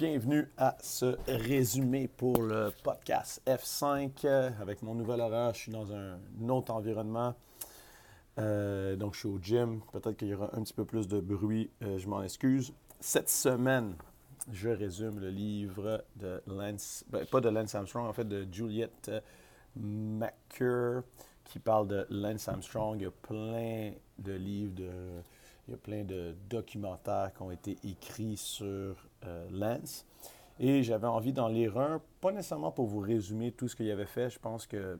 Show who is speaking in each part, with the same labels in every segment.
Speaker 1: bienvenue à ce résumé pour le podcast F5. Avec mon nouvel horaire, je suis dans un autre environnement. Euh, donc, je suis au gym. Peut-être qu'il y aura un petit peu plus de bruit. Euh, je m'en excuse. Cette semaine, je résume le livre de Lance, ben, pas de Lance Armstrong, en fait, de Juliette McCure, qui parle de Lance Armstrong. Il y a plein de livres de il y a plein de documentaires qui ont été écrits sur euh, Lance. Et j'avais envie d'en lire un, pas nécessairement pour vous résumer tout ce qu'il avait fait. Je pense que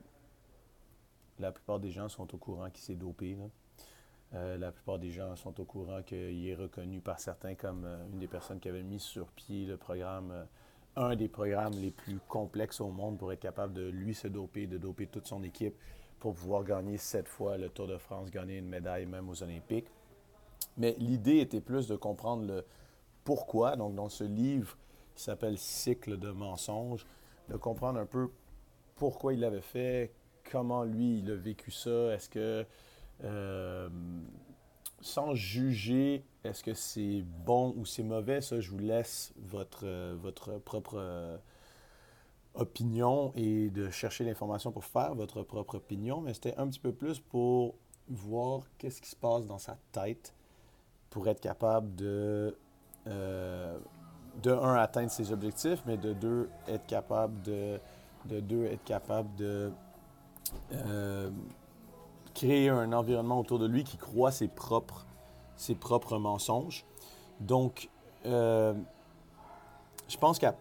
Speaker 1: la plupart des gens sont au courant qu'il s'est dopé. Euh, la plupart des gens sont au courant qu'il est reconnu par certains comme euh, une des personnes qui avait mis sur pied le programme, un des programmes les plus complexes au monde pour être capable de lui se doper, de doper toute son équipe pour pouvoir gagner sept fois le Tour de France, gagner une médaille même aux Olympiques. Mais l'idée était plus de comprendre le pourquoi. Donc, dans ce livre qui s'appelle Cycle de mensonges, de comprendre un peu pourquoi il l'avait fait, comment lui, il a vécu ça. Est-ce que, euh, sans juger, est-ce que c'est bon ou c'est mauvais, ça, je vous laisse votre, votre propre euh, opinion et de chercher l'information pour faire votre propre opinion. Mais c'était un petit peu plus pour voir qu'est-ce qui se passe dans sa tête pour être capable de, euh, de un, atteindre ses objectifs, mais de deux, être capable de, de deux, être capable de euh, créer un environnement autour de lui qui croit ses propres, ses propres mensonges. Donc, euh, je pense qu'à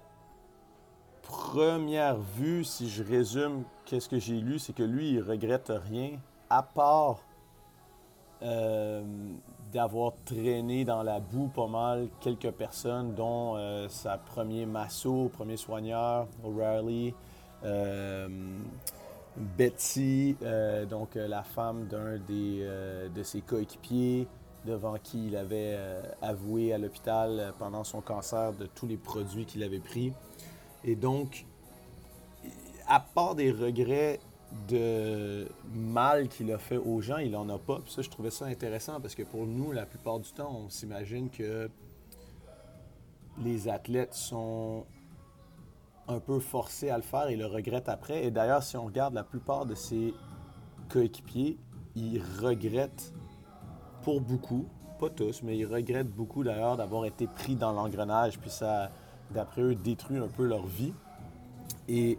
Speaker 1: première vue, si je résume qu'est-ce que j'ai lu, c'est que lui, il regrette rien, à part d'avoir traîné dans la boue pas mal quelques personnes, dont euh, sa premier masso, premier soigneur, O'Reilly, euh, Betsy, euh, donc la femme d'un des, de ses coéquipiers, devant qui il avait avoué à l'hôpital pendant son cancer de tous les produits qu'il avait pris. Et donc, à part des regrets de mal qu'il a fait aux gens, il n'en a pas. Puis ça, je trouvais ça intéressant parce que pour nous, la plupart du temps, on s'imagine que les athlètes sont un peu forcés à le faire et le regrettent après. Et d'ailleurs, si on regarde la plupart de ses coéquipiers, ils regrettent pour beaucoup, pas tous, mais ils regrettent beaucoup d'ailleurs d'avoir été pris dans l'engrenage, puis ça, d'après eux, détruit un peu leur vie. Et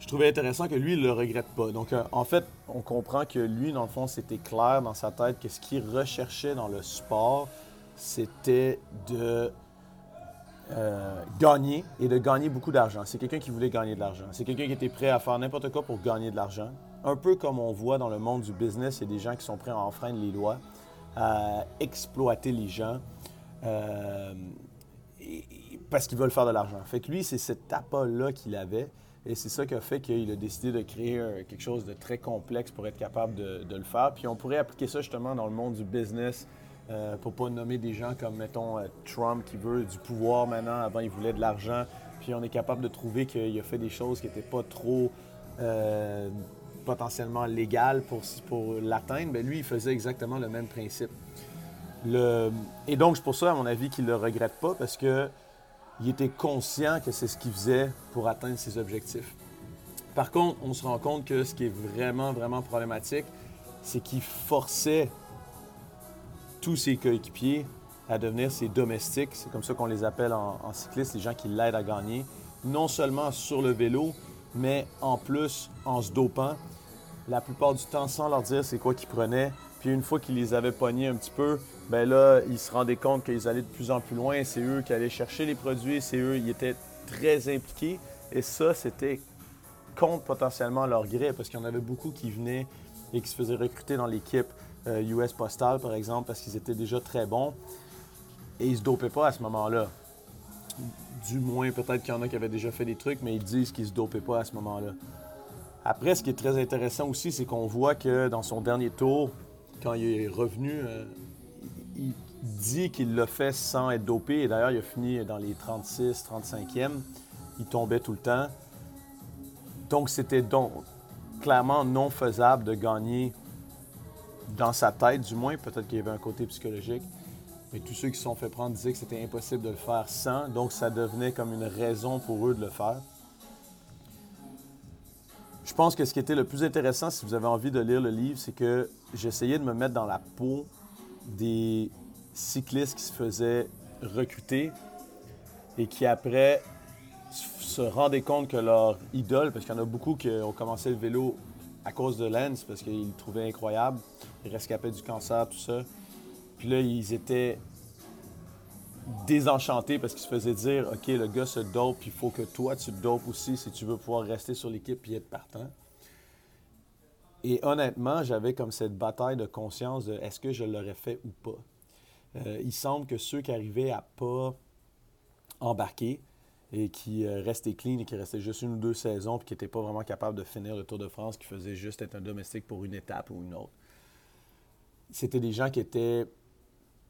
Speaker 1: je trouvais intéressant que lui, il ne le regrette pas. Donc, euh, en fait, on comprend que lui, dans le fond, c'était clair dans sa tête que ce qu'il recherchait dans le sport, c'était de euh, gagner et de gagner beaucoup d'argent. C'est quelqu'un qui voulait gagner de l'argent. C'est quelqu'un qui était prêt à faire n'importe quoi pour gagner de l'argent. Un peu comme on voit dans le monde du business, il y a des gens qui sont prêts à enfreindre les lois, à exploiter les gens. Euh, parce qu'ils veulent faire de l'argent. Fait que lui, c'est cet appât-là qu'il avait. Et c'est ça qui a fait qu'il a décidé de créer quelque chose de très complexe pour être capable de, le faire. Puis on pourrait appliquer ça justement dans le monde du business euh, pour pas nommer des gens comme, mettons, euh, Trump qui veut du pouvoir maintenant. Avant, il voulait de l'argent. Puis on est capable de trouver qu'il a fait des choses qui n'étaient pas trop euh, potentiellement légales pour, l'atteindre. Mais lui, il faisait exactement le même principe. Et donc, c'est pour ça, à mon avis, qu'il ne le regrette pas parce que il était conscient que c'est ce qu'il faisait pour atteindre ses objectifs. Par contre, on se rend compte que ce qui est vraiment, vraiment problématique, c'est qu'il forçait tous ses coéquipiers à devenir ses domestiques. C'est comme ça qu'on les appelle en, en cycliste, les gens qui l'aident à gagner. Non seulement sur le vélo, mais en plus en se dopant. La plupart du temps sans leur dire c'est quoi qu'ils prenaient. Puis une fois qu'ils les avaient pognés un petit peu, ben là, ils se rendaient compte qu'ils allaient de plus en plus loin. C'est eux qui allaient chercher les produits, c'est eux, ils étaient très impliqués. Et ça, c'était contre potentiellement leur gré, parce qu'il y en avait beaucoup qui venaient et qui se faisaient recruter dans l'équipe US euh, Postal, par exemple, parce qu'ils étaient déjà très bons. Et ils se dopaient pas à ce moment-là. Du moins, peut-être qu'il y en a qui avaient déjà fait des trucs, mais ils disent qu'ils se dopaient pas à ce moment-là. Après, ce qui est très intéressant aussi, c'est qu'on voit que dans son dernier tour, quand il est revenu, euh, il dit qu'il l'a fait sans être dopé. Et d'ailleurs, il a fini dans les 36, 35e. Il tombait tout le temps. Donc, c'était clairement non faisable de gagner dans sa tête, du moins. Peut-être qu'il y avait un côté psychologique. Mais tous ceux qui se sont fait prendre disaient que c'était impossible de le faire sans, donc ça devenait comme une raison pour eux de le faire. Je pense que ce qui était le plus intéressant, si vous avez envie de lire le livre, c'est que j'essayais de me mettre dans la peau des cyclistes qui se faisaient recruter et qui après se rendaient compte que leur idole, parce qu'il y en a beaucoup qui ont commencé le vélo à cause de Lens, parce qu'ils le trouvaient incroyable, ils rescapaient du cancer, tout ça. Puis là, ils étaient désenchantés parce qu'ils se faisaient dire OK, le gars se dope, puis il faut que toi, tu te dopes aussi si tu veux pouvoir rester sur l'équipe et être partant. Et honnêtement, j'avais comme cette bataille de conscience de est-ce que je l'aurais fait ou pas? Euh, il semble que ceux qui arrivaient à pas embarquer et qui euh, restaient clean et qui restaient juste une ou deux saisons puis qui n'étaient pas vraiment capables de finir le Tour de France, qui faisaient juste être un domestique pour une étape ou une autre, c'était des gens qui étaient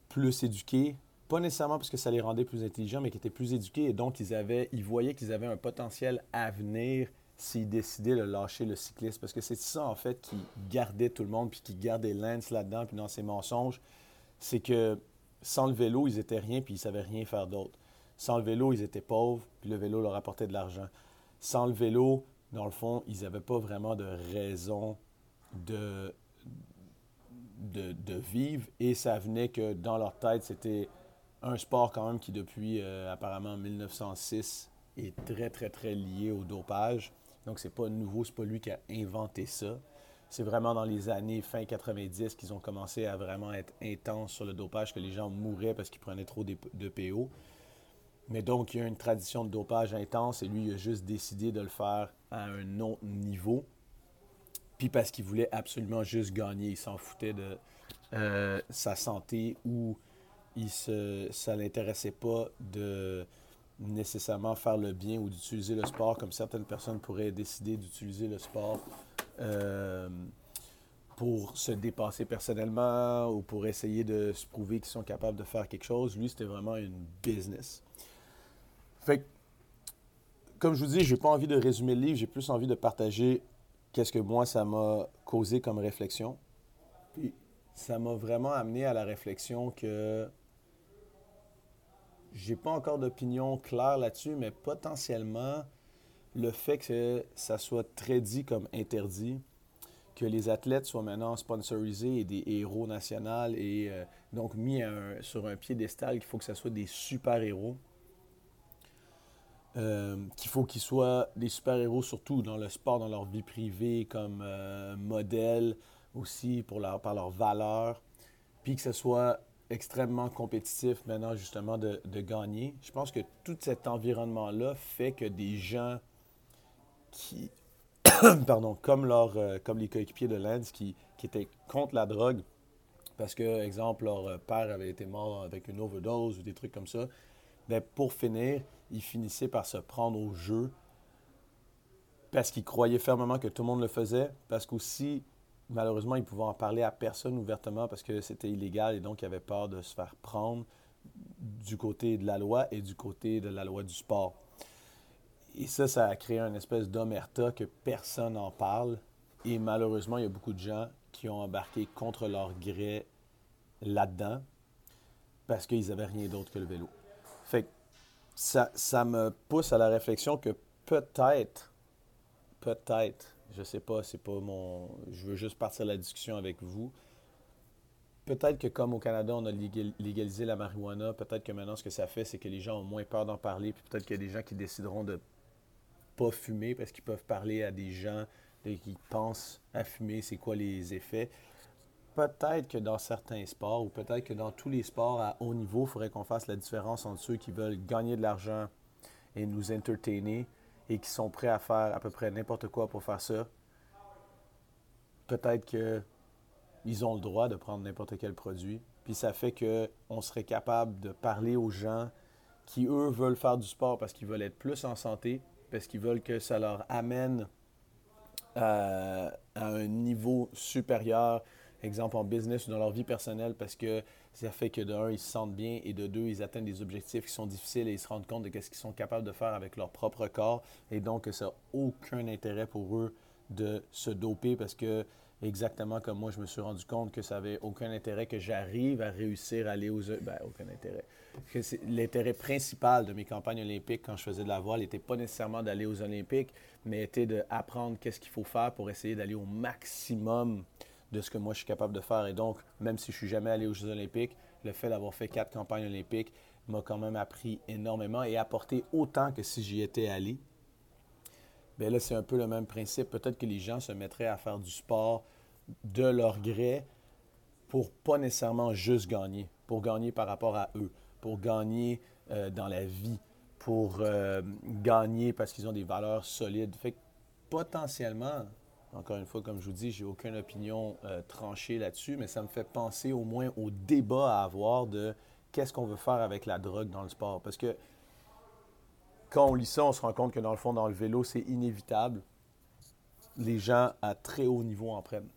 Speaker 1: plus éduqués, pas nécessairement parce que ça les rendait plus intelligents, mais qui étaient plus éduqués et donc ils, avaient, ils voyaient qu'ils avaient un potentiel à venir s'ils décidaient de lâcher le cycliste. Parce que c'est ça, en fait, qui gardait tout le monde, puis qui gardait Lance là-dedans, puis dans ses mensonges. C'est que sans le vélo, ils étaient rien, puis ils savaient rien faire d'autre. Sans le vélo, ils étaient pauvres, puis le vélo leur apportait de l'argent. Sans le vélo, dans le fond, ils n'avaient pas vraiment de raison de, de, vivre, et ça venait que dans leur tête, c'était un sport quand même qui, depuis euh, apparemment 1906, est très, très, très lié au dopage. Donc, c'est pas nouveau, c'est pas lui qui a inventé ça. C'est vraiment dans les années fin 90 qu'ils ont commencé à vraiment être intenses sur le dopage, que les gens mouraient parce qu'ils prenaient trop de PO. Mais donc, il y a une tradition de dopage intense et lui, il a juste décidé de le faire à un autre niveau. Puis parce qu'il voulait absolument juste gagner, il s'en foutait de euh, sa santé ou il ça ne l'intéressait pas de nécessairement faire le bien ou d'utiliser le sport comme certaines personnes pourraient décider d'utiliser le sport euh, pour se dépasser personnellement ou pour essayer de se prouver qu'ils sont capables de faire quelque chose. Lui, c'était vraiment une business. Fait comme je vous dis, j'ai pas envie de résumer le livre, j'ai plus envie de partager qu'est-ce que moi, ça m'a causé comme réflexion. Ça m'a vraiment amené à la réflexion que j'ai pas encore d'opinion claire là-dessus, mais potentiellement, le fait que ça soit très dit comme interdit, que les athlètes soient maintenant sponsorisés et des héros nationaux et euh, donc mis sur un piédestal qu'il faut que ce soit des super-héros. Euh, qu'il faut qu'ils soient des super-héros surtout dans le sport, dans leur vie privée, comme euh, modèle aussi pour leur, par leurs valeurs, puis que ce soit extrêmement compétitif maintenant, justement, de, gagner. Je pense que tout cet environnement-là fait que des gens qui, pardon, comme, leur, euh, les coéquipiers de Lance qui, étaient contre la drogue, parce que, exemple, leur père avait été mort avec une overdose ou des trucs comme ça, bien, pour finir, ils finissaient par se prendre au jeu parce qu'ils croyaient fermement que tout le monde le faisait, parce qu'aussi, malheureusement, ils pouvaient en parler à personne ouvertement parce que c'était illégal et donc ils avaient peur de se faire prendre du côté de la loi et du côté de la loi du sport. Et ça, ça a créé une espèce d'omerta que personne n'en parle. Et malheureusement, il y a beaucoup de gens qui ont embarqué contre leur gré là-dedans parce qu'ils n'avaient rien d'autre que le vélo. Fait ça, ça me pousse à la réflexion que peut-être, peut-être, je sais pas, c'est pas mon. Je veux juste partir la discussion avec vous. Peut-être que comme au Canada, on a légalisé la marijuana, peut-être que maintenant ce que ça fait, c'est que les gens ont moins peur d'en parler, puis peut-être qu'il y a des gens qui décideront de pas fumer parce qu'ils peuvent parler à des gens qui pensent à fumer, c'est quoi les effets. Peut-être que dans certains sports, ou peut-être que dans tous les sports à haut niveau, il faudrait qu'on fasse la différence entre ceux qui veulent gagner de l'argent et nous entertainer, et qui sont prêts à faire à peu près n'importe quoi pour faire ça, peut-être qu'ils ont le droit de prendre n'importe quel produit. Puis ça fait qu'on serait capable de parler aux gens qui, eux, veulent faire du sport parce qu'ils veulent être plus en santé, parce qu'ils veulent que ça leur amène euh, à un niveau supérieur, exemple en business ou dans leur vie personnelle, parce que ça fait que de un, ils se sentent bien et de deux, ils atteignent des objectifs qui sont difficiles et ils se rendent compte de ce qu'ils sont capables de faire avec leur propre corps. Et donc, ça n'a aucun intérêt pour eux de se doper parce que exactement comme moi, je me suis rendu compte que ça n'avait aucun intérêt que j'arrive à réussir à aller aux... Ben, aucun intérêt. L'intérêt principal de mes campagnes olympiques quand je faisais de la voile n'était pas nécessairement d'aller aux Olympiques, mais était d'apprendre qu'est-ce qu'il faut faire pour essayer d'aller au maximum de ce que moi je suis capable de faire. Et donc, même si je suis jamais allé aux Jeux olympiques, le fait d'avoir fait quatre campagnes olympiques m'a quand même appris énormément et apporté autant que si j'y étais allé. Bien là, c'est un peu le même principe. Peut-être que les gens se mettraient à faire du sport de leur gré pour pas nécessairement juste gagner, pour gagner par rapport à eux, pour gagner euh, dans la vie, pour euh, gagner parce qu'ils ont des valeurs solides. Fait que potentiellement, encore une fois, comme je vous dis, j'ai aucune opinion euh, tranchée là-dessus, mais ça me fait penser au moins au débat à avoir de qu'est-ce qu'on veut faire avec la drogue dans le sport. Parce que quand on lit ça, on se rend compte que dans le fond, dans le vélo, c'est inévitable. Les gens à très haut niveau en prennent.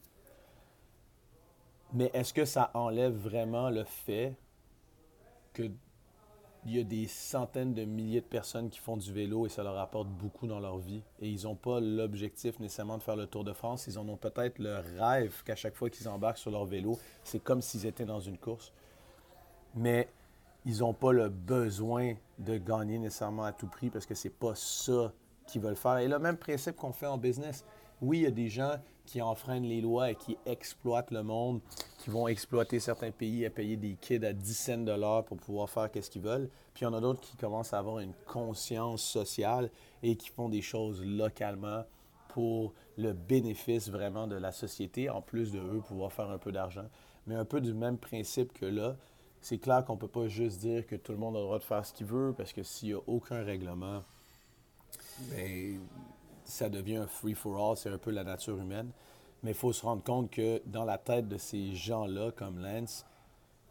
Speaker 1: Mais est-ce que ça enlève vraiment le fait qu'il y a des centaines de milliers de personnes qui font du vélo et ça leur apporte beaucoup dans leur vie et ils n'ont pas l'objectif nécessairement de faire le Tour de France, ils en ont peut-être le rêve qu'à chaque fois qu'ils embarquent sur leur vélo, c'est comme s'ils étaient dans une course. Mais ils n'ont pas le besoin de gagner nécessairement à tout prix parce que c'est pas ça qu'ils veulent faire. Et le même principe qu'on fait en business. Oui, il y a des gens qui enfreignent les lois et qui exploitent le monde, qui vont exploiter certains pays à payer des kids à 10 cents de l'heure pour pouvoir faire ce qu'ils veulent. Puis il y en a d'autres qui commencent à avoir une conscience sociale et qui font des choses localement pour le bénéfice vraiment de la société, en plus de eux pouvoir faire un peu d'argent. Mais un peu du même principe que là, c'est clair qu'on ne peut pas juste dire que tout le monde a le droit de faire ce qu'il veut, parce que s'il n'y a aucun règlement, bien, ça devient un free-for-all, c'est un peu la nature humaine. Mais il faut se rendre compte que dans la tête de ces gens-là, comme Lance,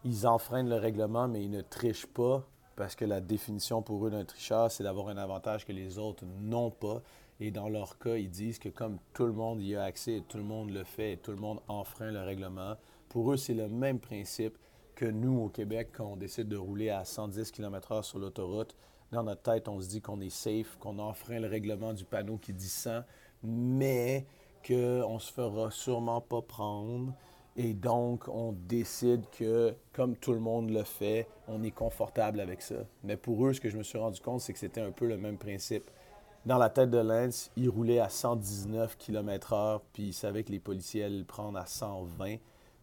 Speaker 1: ils enfreignent le règlement, mais ils ne trichent pas, parce que la définition pour eux d'un tricheur, c'est d'avoir un avantage que les autres n'ont pas. Et dans leur cas, ils disent que comme tout le monde y a accès, et tout le monde le fait, et tout le monde enfreint le règlement, pour eux, c'est le même principe que nous, au Québec, quand on décide de rouler à 110 km/h sur l'autoroute, dans notre tête, on se dit qu'on est safe, qu'on enfreint le règlement du panneau qui dit 100, mais qu'on ne se fera sûrement pas prendre. Et donc, on décide que, comme tout le monde le fait, on est confortable avec ça. Mais pour eux, ce que je me suis rendu compte, c'est que c'était un peu le même principe. Dans la tête de Lance, il roulait à 119 km/h, puis il savait que les policiers allaient le prendre à 120.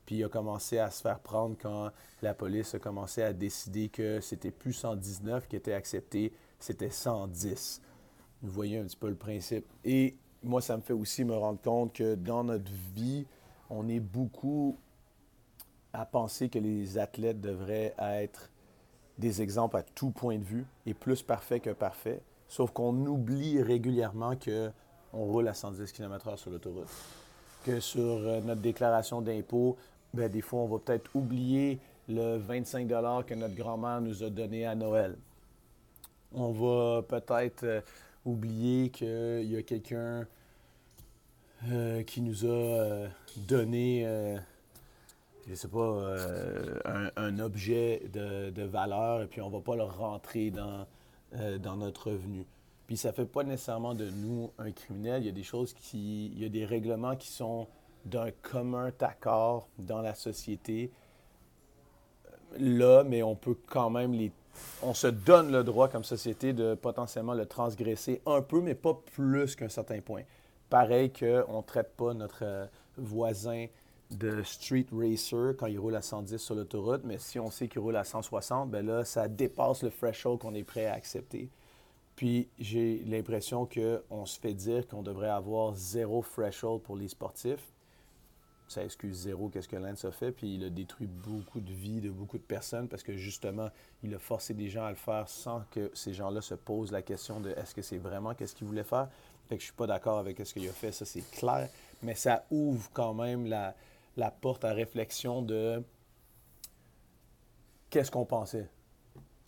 Speaker 1: Puis il a commencé à se faire prendre quand la police a commencé à décider que c'était plus 119 qui était accepté, c'était 110. Vous voyez un petit peu le principe. Et moi, ça me fait aussi me rendre compte que dans notre vie, on est beaucoup à penser que les athlètes devraient être des exemples à tout point de vue et plus parfaits que parfaits. Sauf qu'on oublie régulièrement qu'on roule à 110 km/h sur l'autoroute. Que sur euh, notre déclaration d'impôt, ben, des fois, on va peut-être oublier le 25 que notre grand-mère nous a donné à Noël. On va peut-être euh, oublier qu'il y a quelqu'un euh, qui nous a euh, donné, je ne sais pas, un, objet de, valeur et puis on ne va pas le rentrer dans, dans notre revenu. Puis ça ne fait pas nécessairement de nous un criminel. Il y a des choses qui. Il y a des règlements qui sont d'un commun accord dans la société là, mais on peut quand même les. On se donne le droit comme société de potentiellement le transgresser un peu, mais pas plus qu'un certain point. Pareil qu'on ne traite pas notre euh, voisin de street racer quand il roule à 110 sur l'autoroute, mais si on sait qu'il roule à 160, ben là, ça dépasse le threshold qu'on est prêt à accepter. Puis j'ai l'impression qu'on se fait dire qu'on devrait avoir zéro threshold pour les sportifs ça excuse zéro qu'est-ce que Lance a fait, puis il a détruit beaucoup de vies de beaucoup de personnes parce que justement, il a forcé des gens à le faire sans que ces gens-là se posent la question de est-ce que c'est vraiment qu'est-ce qu'il voulait faire. Fait que je suis pas d'accord avec ce qu'il a fait, ça c'est clair, mais ça ouvre quand même la, la porte à réflexion de qu'est-ce qu'on pensait?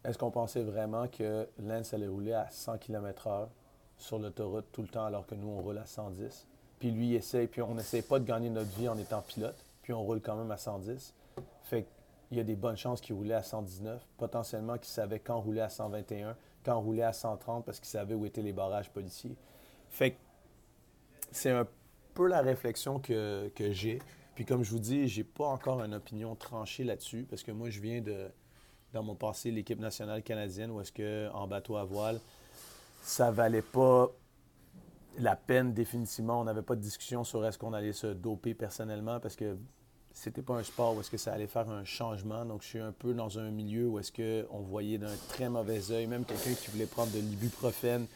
Speaker 1: Est-ce qu'on pensait vraiment que Lance allait rouler à 100 km/h sur l'autoroute tout le temps alors que nous on roule à 110? Puis lui, il puis on n'essaie pas de gagner notre vie en étant pilote, puis on roule quand même à 110. Fait qu'il y a des bonnes chances qu'il roulait à 119, potentiellement qu'il savait quand rouler à 121, quand rouler à 130 parce qu'il savait où étaient les barrages policiers. Fait que c'est un peu la réflexion que, j'ai. Puis comme je vous dis, j'ai pas encore une opinion tranchée là-dessus parce que moi, je viens de, dans mon passé, l'équipe nationale canadienne où est-ce que en bateau à voile, ça valait pas la peine définitivement. On n'avait pas de discussion sur est-ce qu'on allait se doper personnellement parce que c'était pas un sport où est-ce que ça allait faire un changement. Donc, je suis un peu dans un milieu où est-ce qu'on voyait d'un très mauvais œil, même quelqu'un qui voulait prendre de l'ibuprofène.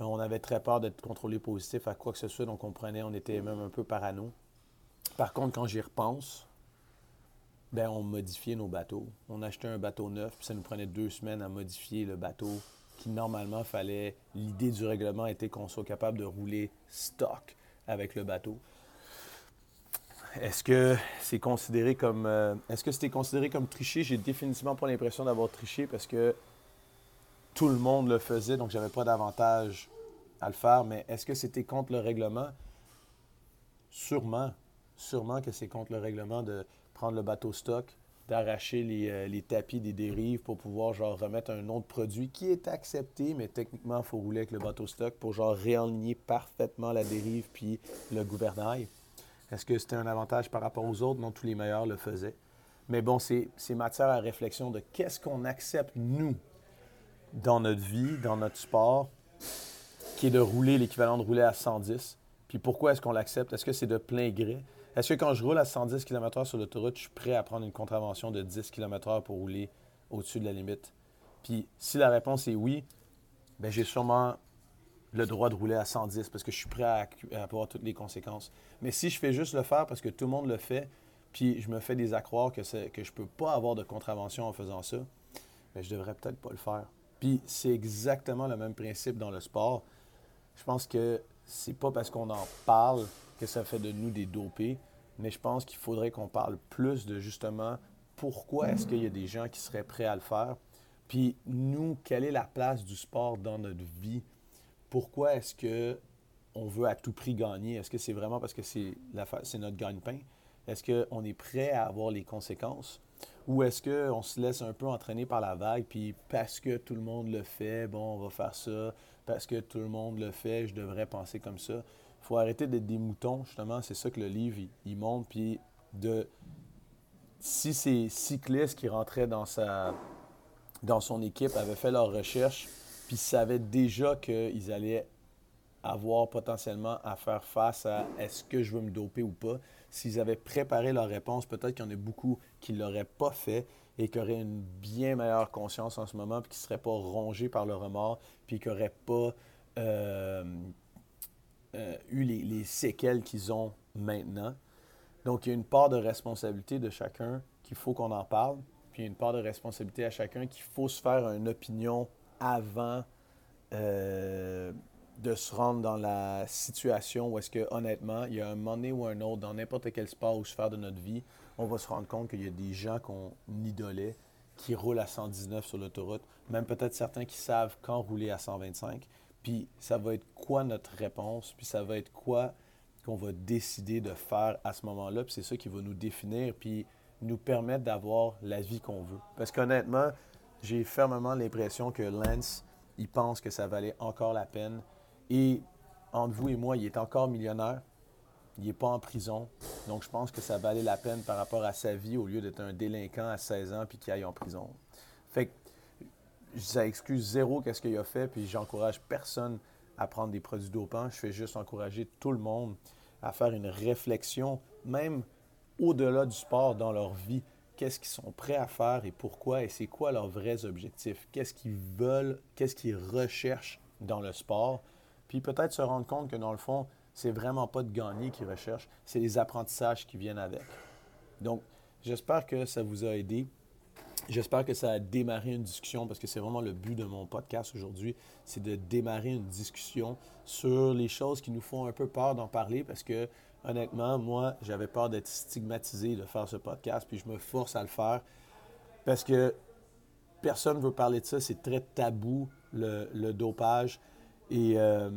Speaker 1: Euh, on avait très peur d'être contrôlé positif à quoi que ce soit, donc on prenait, on était même un peu parano. Par contre, quand j'y repense, ben, on modifiait nos bateaux. On achetait un bateau neuf, puis ça nous prenait deux semaines à modifier le bateau qui normalement fallait. L'idée du règlement était qu'on soit capable de rouler stock avec le bateau. Est-ce que c'est considéré comme euh, est-ce que c'était considéré comme tricher J'ai définitivement pas l'impression d'avoir triché parce que tout le monde le faisait, donc j'avais pas d'avantage à le faire. Mais est-ce que c'était contre le règlement? Sûrement, sûrement que c'est contre le règlement de prendre le bateau stock, d'arracher les, euh, les, tapis des dérives pour pouvoir genre remettre un autre produit qui est accepté, mais techniquement il faut rouler avec le bateau stock pour genre réaligner parfaitement la dérive puis le gouvernail. Est-ce que c'était un avantage par rapport aux autres? Non, tous les meilleurs le faisaient. Mais bon, c'est matière à réflexion de qu'est-ce qu'on accepte, nous, dans notre vie, dans notre sport, qui est de rouler l'équivalent de rouler à 110. Puis pourquoi est-ce qu'on l'accepte? Est-ce que c'est de plein gré? Est-ce que quand je roule à 110 km/h sur l'autoroute, je suis prêt à prendre une contravention de 10 km/h pour rouler au-dessus de la limite? Puis si la réponse est oui, bien, j'ai sûrement le droit de rouler à 110 parce que je suis prêt à, avoir toutes les conséquences. Mais si je fais juste le faire parce que tout le monde le fait, puis je me fais des accroire que, que je ne peux pas avoir de contravention en faisant ça, bien, je devrais peut-être pas le faire. Puis c'est exactement le même principe dans le sport. Je pense que c'est pas parce qu'on en parle que ça fait de nous des dopés, mais je pense qu'il faudrait qu'on parle plus de justement pourquoi est-ce qu'il y a des gens qui seraient prêts à le faire. Puis nous, quelle est la place du sport dans notre vie? pourquoi est-ce que on veut à tout prix gagner? Est-ce que c'est vraiment parce que c'est, c'est notre gagne-pain? Est-ce qu'on est prêt à avoir les conséquences? Ou est-ce qu'on se laisse un peu entraîner par la vague, puis parce que tout le monde le fait, bon, on va faire ça, parce que tout le monde le fait, je devrais penser comme ça. Il faut arrêter d'être des moutons, justement, c'est ça que le livre, il, montre, puis de... Si ces cyclistes qui rentraient dans, sa, dans son équipe avaient fait leur recherche, puis savaient déjà qu'ils allaient avoir potentiellement à faire face à est-ce que je veux me doper ou pas. S'ils avaient préparé leur réponse, peut-être qu'il y en a beaucoup qui ne l'auraient pas fait et qui auraient une bien meilleure conscience en ce moment, puis qui ne seraient pas rongés par le remords, puis qui n'auraient pas euh, euh, eu les, les séquelles qu'ils ont maintenant. Donc, il y a une part de responsabilité de chacun qu'il faut qu'on en parle, puis il y a une part de responsabilité à chacun qu'il faut se faire une opinion avant euh, de se rendre dans la situation où est-ce que, honnêtement, il y a un moment ou un autre, dans n'importe quel sport ou sphère de notre vie, on va se rendre compte qu'il y a des gens qu'on idolait qui roulent à 119 sur l'autoroute, même peut-être certains qui savent quand rouler à 125. Puis ça va être quoi notre réponse, puis ça va être quoi qu'on va décider de faire à ce moment-là, puis c'est ça qui va nous définir, puis nous permettre d'avoir la vie qu'on veut. Parce qu'honnêtement, j'ai fermement l'impression que Lance, il pense que ça valait encore la peine. Et entre vous et moi, il est encore millionnaire. Il n'est pas en prison. Donc, je pense que ça valait la peine par rapport à sa vie au lieu d'être un délinquant à 16 ans puis qu'il aille en prison. Fait que ça excuse zéro qu'est-ce qu'il a fait, puis j'encourage personne à prendre des produits dopants. Je fais juste encourager tout le monde à faire une réflexion, même au-delà du sport dans leur vie qu'est-ce qu'ils sont prêts à faire et pourquoi? Et c'est quoi leurs vrais objectifs, qu'est-ce qu'ils veulent, qu'est-ce qu'ils recherchent dans le sport, puis peut-être se rendre compte que dans le fond, c'est vraiment pas de gagner qu'ils recherchent, c'est les apprentissages qui viennent avec. Donc, j'espère que ça vous a aidé. J'espère que ça a démarré une discussion parce que c'est vraiment le but de mon podcast aujourd'hui, c'est de démarrer une discussion sur les choses qui nous font un peu peur d'en parler parce que honnêtement, moi, j'avais peur d'être stigmatisé de faire ce podcast, puis je me force à le faire parce que personne ne veut parler de ça. C'est très tabou, le, dopage. Et euh,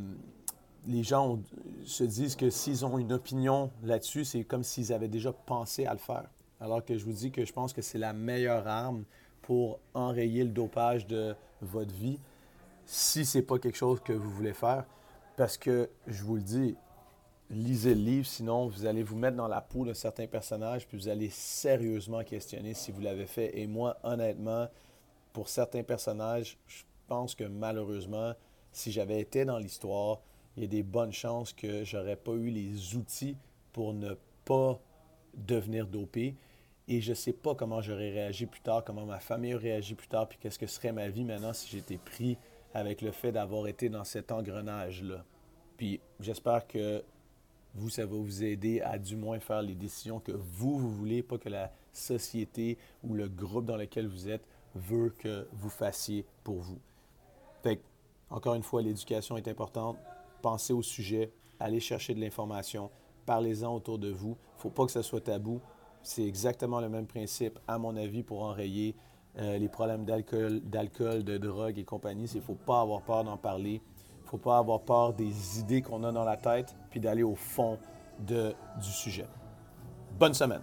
Speaker 1: les gens se disent que s'ils ont une opinion là-dessus, c'est comme s'ils avaient déjà pensé à le faire. Alors que je vous dis que je pense que c'est la meilleure arme pour enrayer le dopage de votre vie si ce n'est pas quelque chose que vous voulez faire. Parce que, je vous le dis, lisez le livre, sinon vous allez vous mettre dans la peau de certains personnages, puis vous allez sérieusement questionner si vous l'avez fait. Et moi, honnêtement, pour certains personnages, je pense que malheureusement, si j'avais été dans l'histoire, il y a des bonnes chances que j'aurais pas eu les outils pour ne pas devenir dopé. Et je ne sais pas comment j'aurais réagi plus tard, comment ma famille aurait réagi plus tard, puis qu'est-ce que serait ma vie maintenant si j'étais pris avec le fait d'avoir été dans cet engrenage-là. Puis j'espère que vous, ça va vous aider à du moins faire les décisions que vous, vous voulez, pas que la société ou le groupe dans lequel vous êtes veut que vous fassiez pour vous. Fait encore une fois, l'éducation est importante. Pensez au sujet, allez chercher de l'information, parlez-en autour de vous. Il ne faut pas que ce soit tabou. C'est exactement le même principe, à mon avis, pour enrayer euh, les problèmes d'alcool, de drogue et compagnie. Il ne faut pas avoir peur d'en parler faut pas avoir peur des idées qu'on a dans la tête, puis d'aller au fond de, du sujet. Bonne semaine!